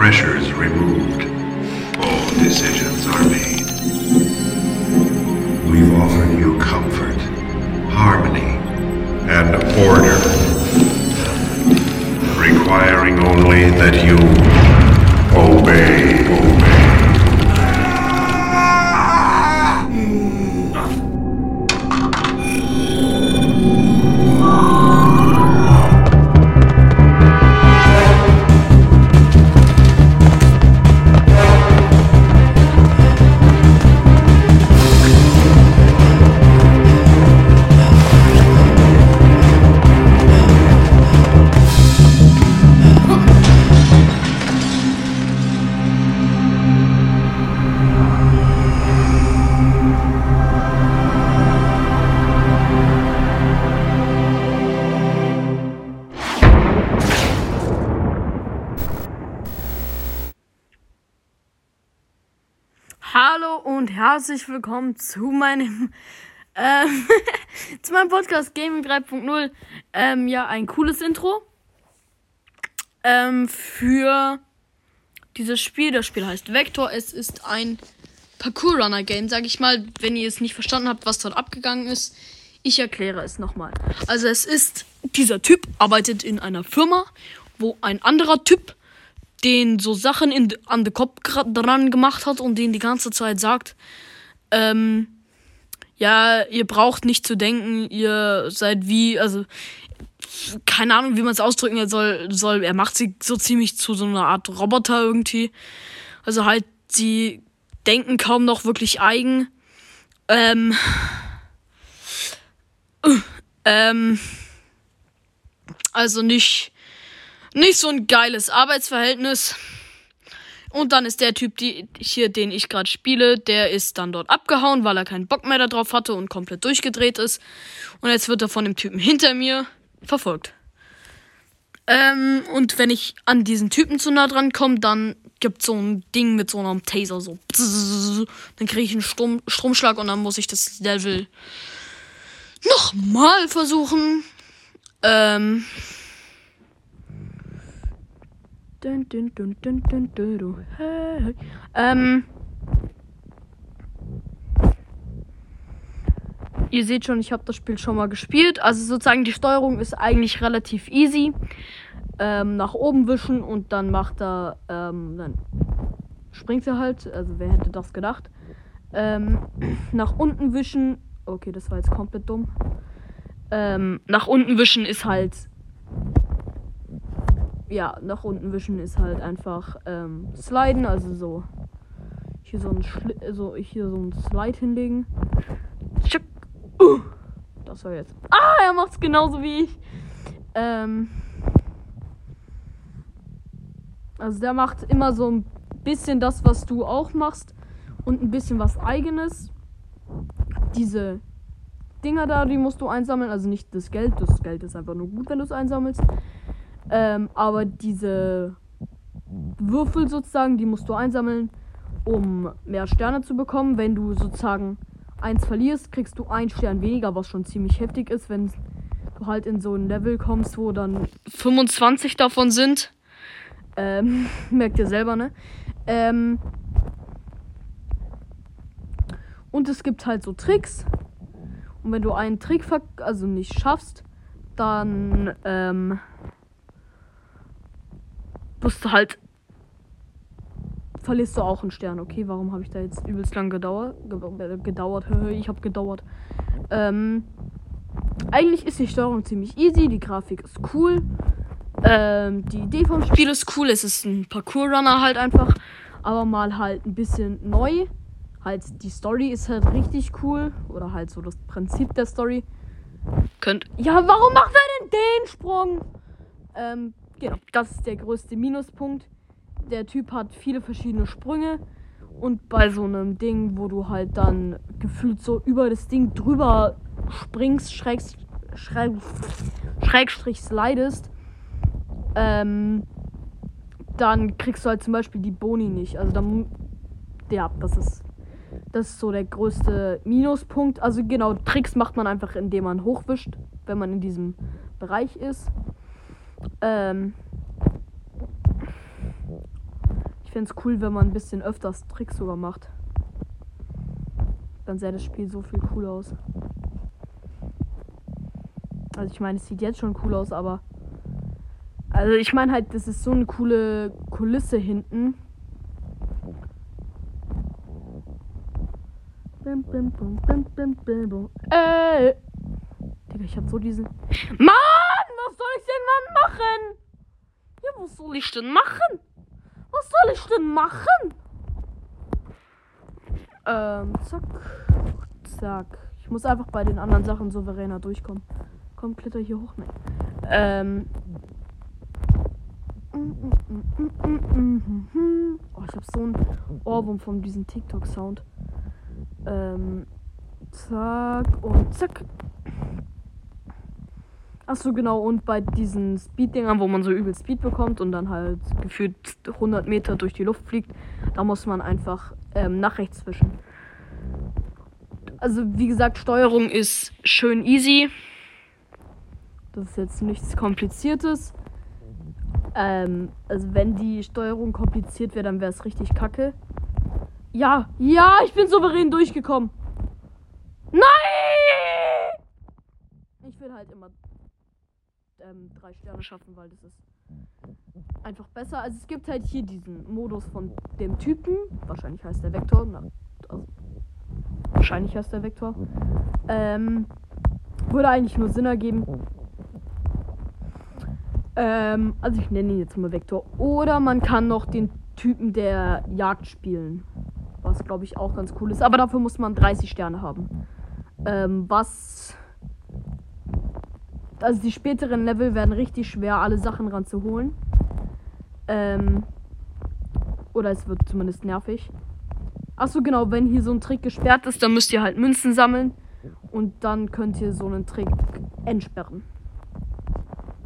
pressures removed, all decisions are made. Hallo und herzlich willkommen zu meinem ähm, zu meinem Podcast Gaming 3.0. Ähm, ja, ein cooles Intro ähm, für dieses Spiel. Das Spiel heißt Vector. Es ist ein Parkour Runner Game, sag ich mal. Wenn ihr es nicht verstanden habt, was dort abgegangen ist, ich erkläre es nochmal. Also es ist dieser Typ arbeitet in einer Firma, wo ein anderer Typ den so Sachen in, an den Kopf dran gemacht hat und den die ganze Zeit sagt, ähm, ja, ihr braucht nicht zu denken, ihr seid wie, also, keine Ahnung, wie man es ausdrücken soll, soll. Er macht sie so ziemlich zu so einer Art Roboter irgendwie. Also halt, sie denken kaum noch wirklich eigen. Ähm, ähm, also nicht, nicht so ein geiles Arbeitsverhältnis. Und dann ist der Typ, die, hier, den ich gerade spiele, der ist dann dort abgehauen, weil er keinen Bock mehr darauf hatte und komplett durchgedreht ist. Und jetzt wird er von dem Typen hinter mir verfolgt. Ähm, und wenn ich an diesen Typen zu nah dran komme, dann gibt so ein Ding mit so einem Taser so. Dann kriege ich einen Strom, Stromschlag und dann muss ich das Level nochmal versuchen. Ähm. Dun, dun, dun, dun, dun, dun, dun. Hey. Ähm. Ihr seht schon, ich habe das Spiel schon mal gespielt. Also sozusagen die Steuerung ist eigentlich relativ easy. Ähm, nach oben wischen und dann macht er, ähm, dann springt er halt. Also wer hätte das gedacht? Ähm, nach unten wischen. Okay, das war jetzt komplett dumm. Ähm, nach unten wischen ist halt ja, nach unten wischen ist halt einfach ähm, sliden, also so hier so ein Schli so hier so ein Slide hinlegen. Tschick. Uh, das war jetzt. Ah, er macht's genauso wie ich. Ähm, also der macht immer so ein bisschen das, was du auch machst und ein bisschen was eigenes. Diese Dinger da, die musst du einsammeln, also nicht das Geld, das Geld ist einfach nur gut, wenn du es einsammelst. Ähm, aber diese Würfel sozusagen, die musst du einsammeln, um mehr Sterne zu bekommen. Wenn du sozusagen eins verlierst, kriegst du einen Stern weniger, was schon ziemlich heftig ist, wenn du halt in so ein Level kommst, wo dann 25 davon sind. Ähm, merkt ihr selber, ne? Ähm, und es gibt halt so Tricks. Und wenn du einen Trick also nicht schaffst, dann ähm, du halt verlierst du auch einen Stern. Okay, warum habe ich da jetzt übelst lang gedauert? Ge gedauert, ich habe gedauert. Ähm, eigentlich ist die Steuerung ziemlich easy, die Grafik ist cool. Ähm, die Idee vom Spiel ist cool. Es ist ein Parkour-Runner halt einfach, aber mal halt ein bisschen neu. Halt, die Story ist halt richtig cool. Oder halt so das Prinzip der Story. Könnt. Ja, warum macht er denn den Sprung? Ähm, genau. Das ist der größte Minuspunkt. Der Typ hat viele verschiedene Sprünge. Und bei so einem Ding, wo du halt dann gefühlt so über das Ding drüber springst, schräg, schräg, schrägstrich slidest, ähm, dann kriegst du halt zum Beispiel die Boni nicht. Also dann, ja, das ist, das ist so der größte Minuspunkt. Also genau, Tricks macht man einfach, indem man hochwischt, wenn man in diesem Bereich ist. Ähm, Ich fände es cool, wenn man ein bisschen öfters Tricks sogar macht. Dann sähe das Spiel so viel cooler aus. Also ich meine, es sieht jetzt schon cool aus, aber. Also ich meine halt, das ist so eine coole Kulisse hinten. Bim, bim, bum, bim, bim, bim, bum. Ey! Digga, ich hab so diesen. Mann! Was soll ich denn dann machen? Ja, was soll ich denn machen? Was soll ich denn machen? Ähm, zack. Zack. Ich muss einfach bei den anderen Sachen souveräner durchkommen. Komm, kletter hier hoch. Nein. Ähm. Oh, ich hab so einen Ohrwurm von diesem TikTok-Sound. Ähm. Zack und zack. Achso, genau. Und bei diesen Speed-Dingern, wo man so übel Speed bekommt und dann halt gefühlt 100 Meter durch die Luft fliegt, da muss man einfach ähm, nach rechts wischen. Also, wie gesagt, Steuerung ist schön easy. Das ist jetzt nichts Kompliziertes. Ähm, also wenn die Steuerung kompliziert wäre, dann wäre es richtig kacke. Ja, ja, ich bin souverän durchgekommen. Nein! Ich will halt immer ähm, drei Sterne schaffen, weil das ist einfach besser. Also es gibt halt hier diesen Modus von dem Typen. Wahrscheinlich heißt der Vektor. Na, also, wahrscheinlich heißt der Vektor. Ähm, würde eigentlich nur Sinn ergeben. Ähm, also ich nenne ihn jetzt mal Vektor. Oder man kann noch den Typen der Jagd spielen. Was glaube ich auch ganz cool ist. Aber dafür muss man 30 Sterne haben. Ähm, was. Also die späteren Level werden richtig schwer, alle Sachen ranzuholen. Ähm. Oder es wird zumindest nervig. Achso, genau, wenn hier so ein Trick gesperrt ist, dann müsst ihr halt Münzen sammeln. Und dann könnt ihr so einen Trick entsperren.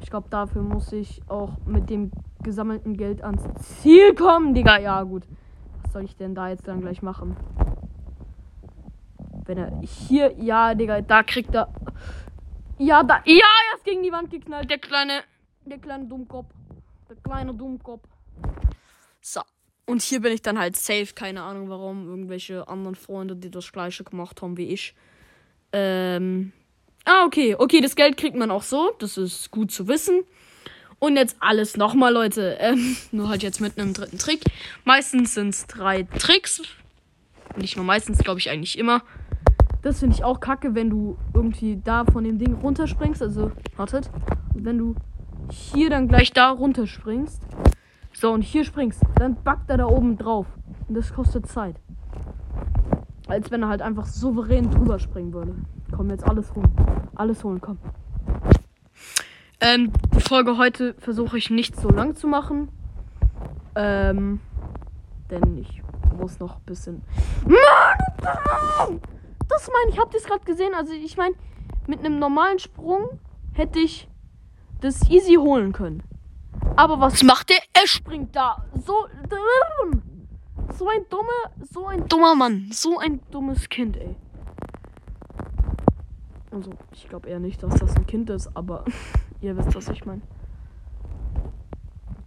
Ich glaube, dafür muss ich auch mit dem gesammelten Geld ans Ziel kommen, Digga. Ja, gut. Was soll ich denn da jetzt dann gleich machen? Wenn er hier, ja, Digga, da kriegt er. Ja, da. Ja, er ist gegen die Wand geknallt. Der kleine. Der kleine Dummkopf. Der kleine Dummkopf. So. Und hier bin ich dann halt safe. Keine Ahnung warum. Irgendwelche anderen Freunde, die das gleiche gemacht haben wie ich. Ähm. Ah, okay. Okay, das Geld kriegt man auch so. Das ist gut zu wissen. Und jetzt alles nochmal, Leute. Ähm, nur halt jetzt mit einem dritten Trick. Meistens sind es drei Tricks. Nicht nur meistens, glaube ich eigentlich immer. Das finde ich auch kacke, wenn du irgendwie da von dem Ding runterspringst. Also, wartet. Und wenn du hier dann gleich da runterspringst. So, und hier springst. Dann backt er da oben drauf. Und das kostet Zeit. Als wenn er halt einfach souverän drüber springen würde. Komm, jetzt alles holen. Alles holen, komm. Ähm, die Folge heute versuche ich nicht so lang zu machen. Ähm, denn ich muss noch ein bisschen. Mann! Das meine ich, habt ihr es gerade gesehen? Also, ich meine, mit einem normalen Sprung hätte ich das easy holen können. Aber was macht der? Er springt da. So. So ein dummer, so ein dummer Mann. So ein dummes Kind, ey. Also, ich glaube eher nicht, dass das ein Kind ist, aber ihr wisst, was ich meine.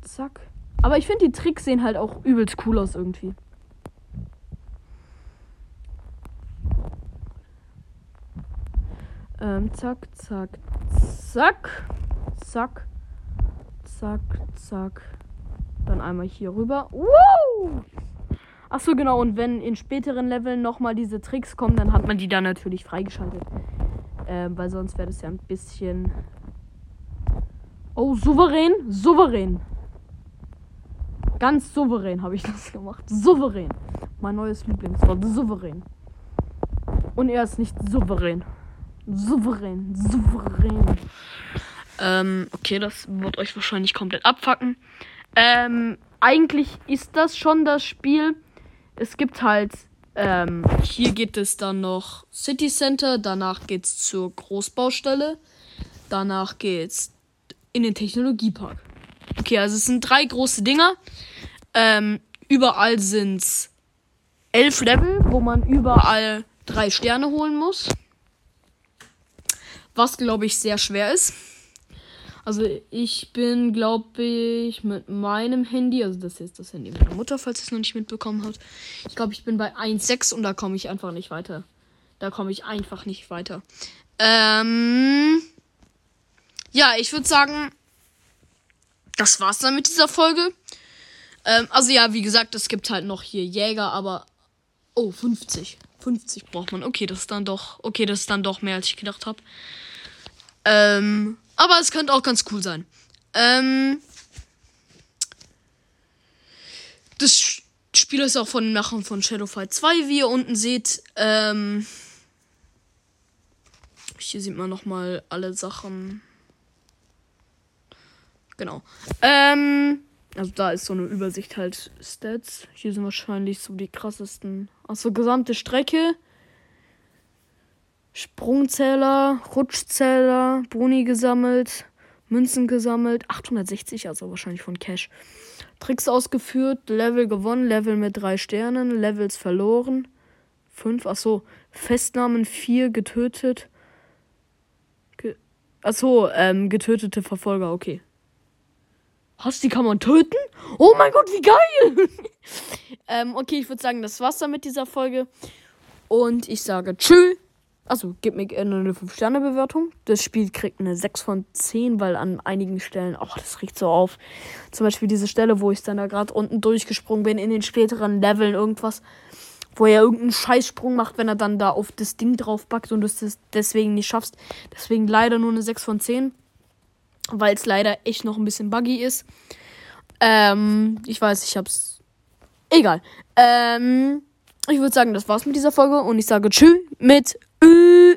Zack. Aber ich finde, die Tricks sehen halt auch übelst cool aus irgendwie. Ähm, zack, zack, zack, zack, zack, zack. Dann einmal hier rüber. Woo! Ach so, genau. Und wenn in späteren Leveln nochmal diese Tricks kommen, dann hat man die dann natürlich freigeschaltet. Ähm, weil sonst wäre das ja ein bisschen. Oh, souverän, souverän. Ganz souverän habe ich das gemacht. Souverän. Mein neues Lieblingswort. Souverän. Und er ist nicht souverän. Souverän. Souverän. Ähm, okay, das wird euch wahrscheinlich komplett abfacken. Ähm, eigentlich ist das schon das Spiel. Es gibt halt, ähm, hier geht es dann noch City Center, danach geht es zur Großbaustelle, danach geht's in den Technologiepark. Okay, also es sind drei große Dinger. Ähm, überall sind's elf Level, wo man überall drei Sterne holen muss. Was, glaube ich, sehr schwer ist. Also ich bin, glaube ich, mit meinem Handy, also das ist das Handy meiner Mutter, falls ihr es noch nicht mitbekommen habt. Ich glaube, ich bin bei 1,6 und da komme ich einfach nicht weiter. Da komme ich einfach nicht weiter. Ähm, ja, ich würde sagen, das war's dann mit dieser Folge. Ähm, also ja, wie gesagt, es gibt halt noch hier Jäger, aber oh, 50. 50 braucht man. Okay, das ist dann doch, okay, das ist dann doch mehr als ich gedacht habe. Ähm, aber es könnte auch ganz cool sein. Ähm, das Spiel ist auch von den Machern von Shadowfight 2, wie ihr unten seht. Ähm, hier sieht man nochmal alle Sachen. Genau. Ähm, also da ist so eine Übersicht halt Stats. Hier sind wahrscheinlich so die krassesten. Also gesamte Strecke. Sprungzähler, Rutschzähler, Boni gesammelt, Münzen gesammelt, 860, also wahrscheinlich von Cash. Tricks ausgeführt, Level gewonnen, Level mit drei Sternen, Levels verloren. Fünf, achso, Festnahmen vier getötet. Ge achso, ähm, getötete Verfolger, okay. Was, die kann man töten? Oh mein Gott, wie geil! ähm, okay, ich würde sagen, das war's dann mit dieser Folge. Und ich sage Tschüss. Also, gib mir gerne eine 5-Sterne-Bewertung. Das Spiel kriegt eine 6 von 10, weil an einigen Stellen, oh, das riecht so auf. Zum Beispiel diese Stelle, wo ich dann da gerade unten durchgesprungen bin, in den späteren Leveln irgendwas, wo er irgendeinen Scheißsprung macht, wenn er dann da auf das Ding drauf backt und du es deswegen nicht schaffst. Deswegen leider nur eine 6 von 10, weil es leider echt noch ein bisschen buggy ist. Ähm, ich weiß, ich hab's. Egal. Ähm, ich würde sagen, das war's mit dieser Folge und ich sage Tschüss mit Ü